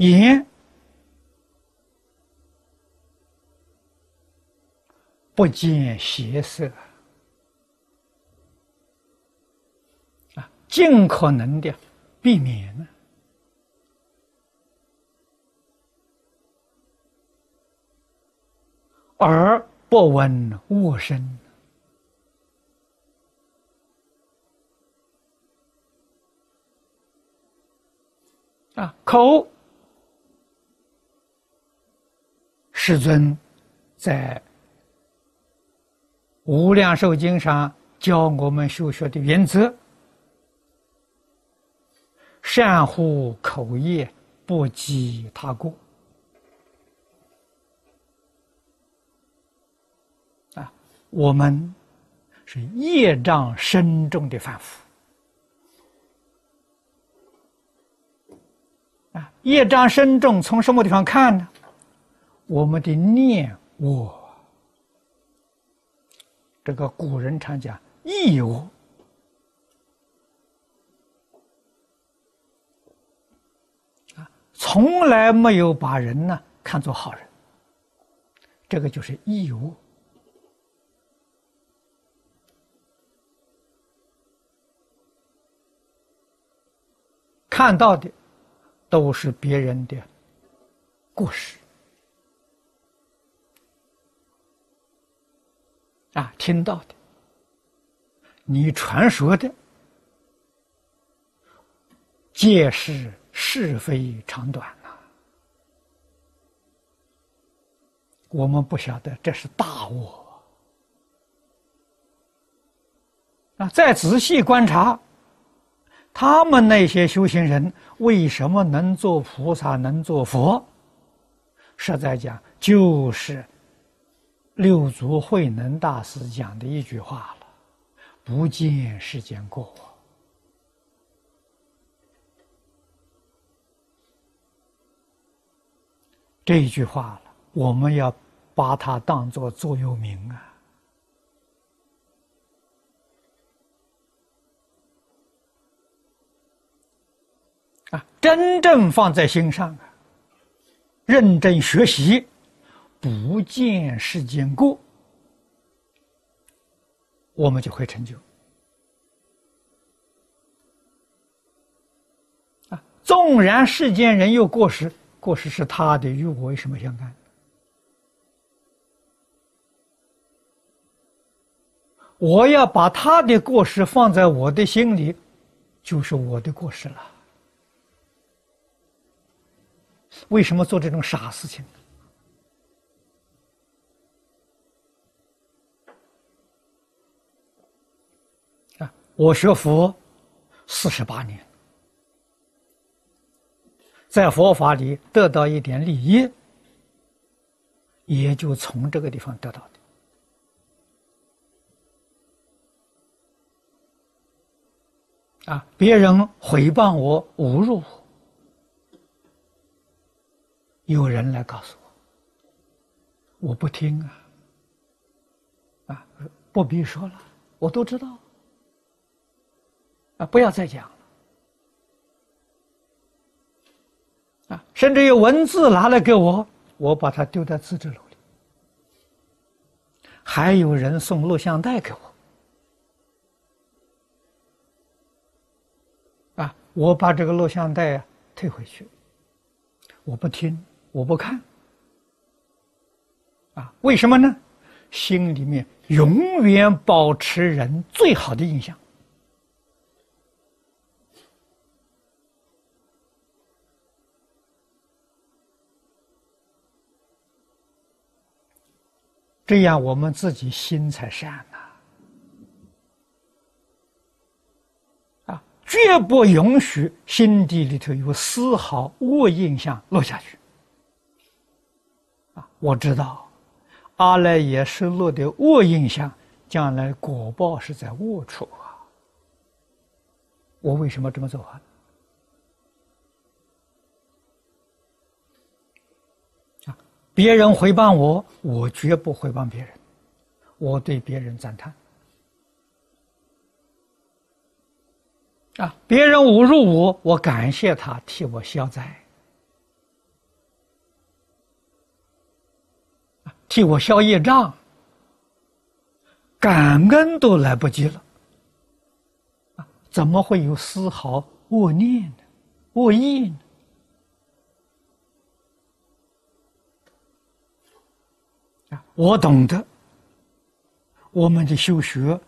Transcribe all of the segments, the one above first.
眼不见邪色。啊，尽可能的避免。呢。耳不闻恶声。啊，口世尊在《无量寿经》上教我们修学的原则：善护口业，不讥他过。啊我们是业障深重的凡夫啊！业障深重，从什么地方看呢？我们的念我，这个古人常讲义我啊，从来没有把人呢看作好人，这个就是义我。看到的都是别人的过失啊，听到的，你传说的，皆是是非长短呐。我们不晓得这是大我啊，再仔细观察。他们那些修行人为什么能做菩萨，能做佛？实在讲，就是六祖慧能大师讲的一句话了：“不见世间过。”这一句话了，我们要把它当作座右铭啊。啊，真正放在心上啊，认真学习，不见世间过，我们就会成就。啊，纵然世间人有过失，过失是他的，与我有什么相干？我要把他的过失放在我的心里，就是我的过失了。为什么做这种傻事情？啊，我学佛四十八年，在佛法里得到一点利益，也就从这个地方得到的。啊，别人诽谤我、侮辱我。有人来告诉我，我不听啊，啊，不必说了，我都知道，啊，不要再讲了，啊，甚至有文字拿来给我，我把它丢在自制楼里，还有人送录像带给我，啊，我把这个录像带退回去，我不听。我不看，啊，为什么呢？心里面永远保持人最好的印象，这样我们自己心才善呐，啊，绝不允许心底里头有丝毫恶印象落下去。啊我知道，阿赖耶识落的恶印象，将来果报是在恶处啊。我为什么这么做啊？别人回谤我，我绝不回谤别人，我对别人赞叹。啊，别人侮辱我，我感谢他替我消灾，替我消业障，感恩都来不及了，啊，怎么会有丝毫恶念呢？恶意呢？我懂得，我们的修学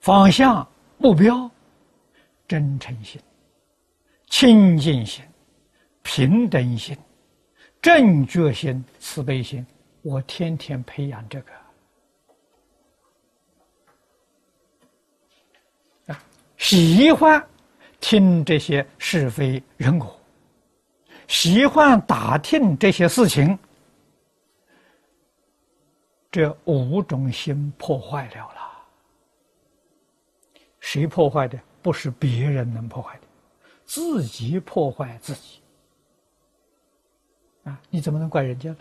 方向、目标，真诚心、清净心、平等心。正觉心、慈悲心，我天天培养这个。啊，喜欢听这些是非人我，喜欢打听这些事情，这五种心破坏了了。谁破坏的？不是别人能破坏的，自己破坏自己。啊！你怎么能怪人家呢？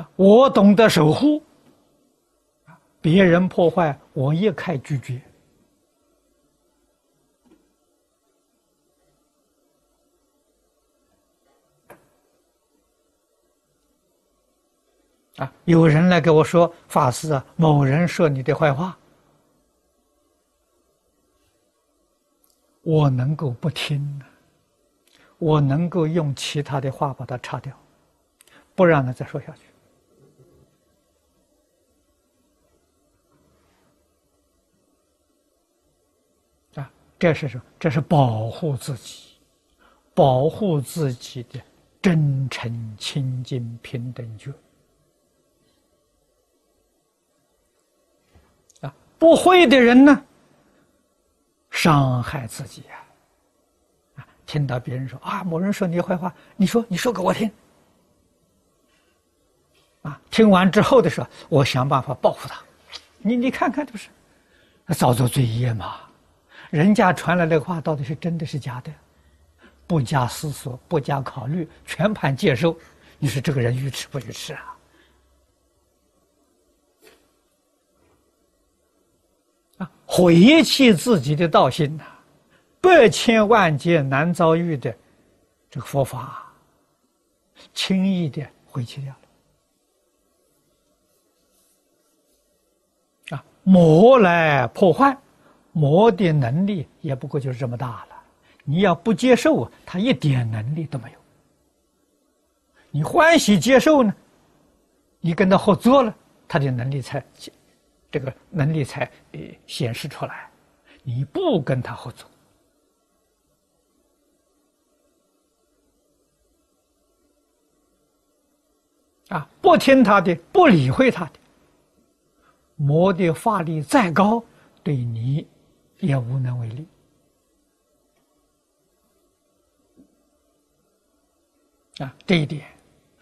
啊！我懂得守护，别人破坏，我一概拒绝。啊！有人来跟我说：“法师啊，某人说你的坏话，我能够不听呢？”我能够用其他的话把它擦掉，不让他再说下去。啊，这是什么？这是保护自己，保护自己的真诚、清净、平等觉。不会的人呢，伤害自己呀。听到别人说啊，某人说你坏话，你说你说给我听。啊，听完之后的时候，我想办法报复他。你你看看，这不是造作罪业吗？人家传来的话到底是真的是假的？不加思索，不加考虑，全盘接受。你说这个人愚痴不愚痴啊？啊，毁弃自己的道心呐！百千万劫难遭遇的这个佛法，轻易的毁弃掉了。啊，魔来破坏，魔的能力也不过就是这么大了。你要不接受，他一点能力都没有。你欢喜接受呢，你跟他合作了，他的能力才这个能力才呃显示出来。你不跟他合作。啊！不听他的，不理会他的，魔的法力再高，对你也无能为力。啊，这一点，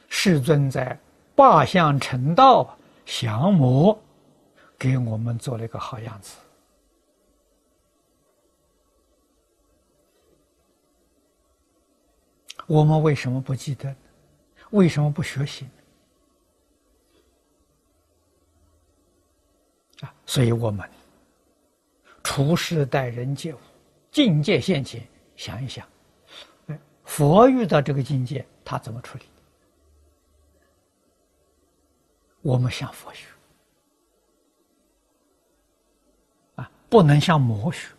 世尊在《八相成道降魔》给我们做了一个好样子。我们为什么不记得？为什么不学习？啊，所以我们处事待人接物，境界现前，想一想，哎，佛遇到这个境界，他怎么处理？我们向佛学，不能像魔学。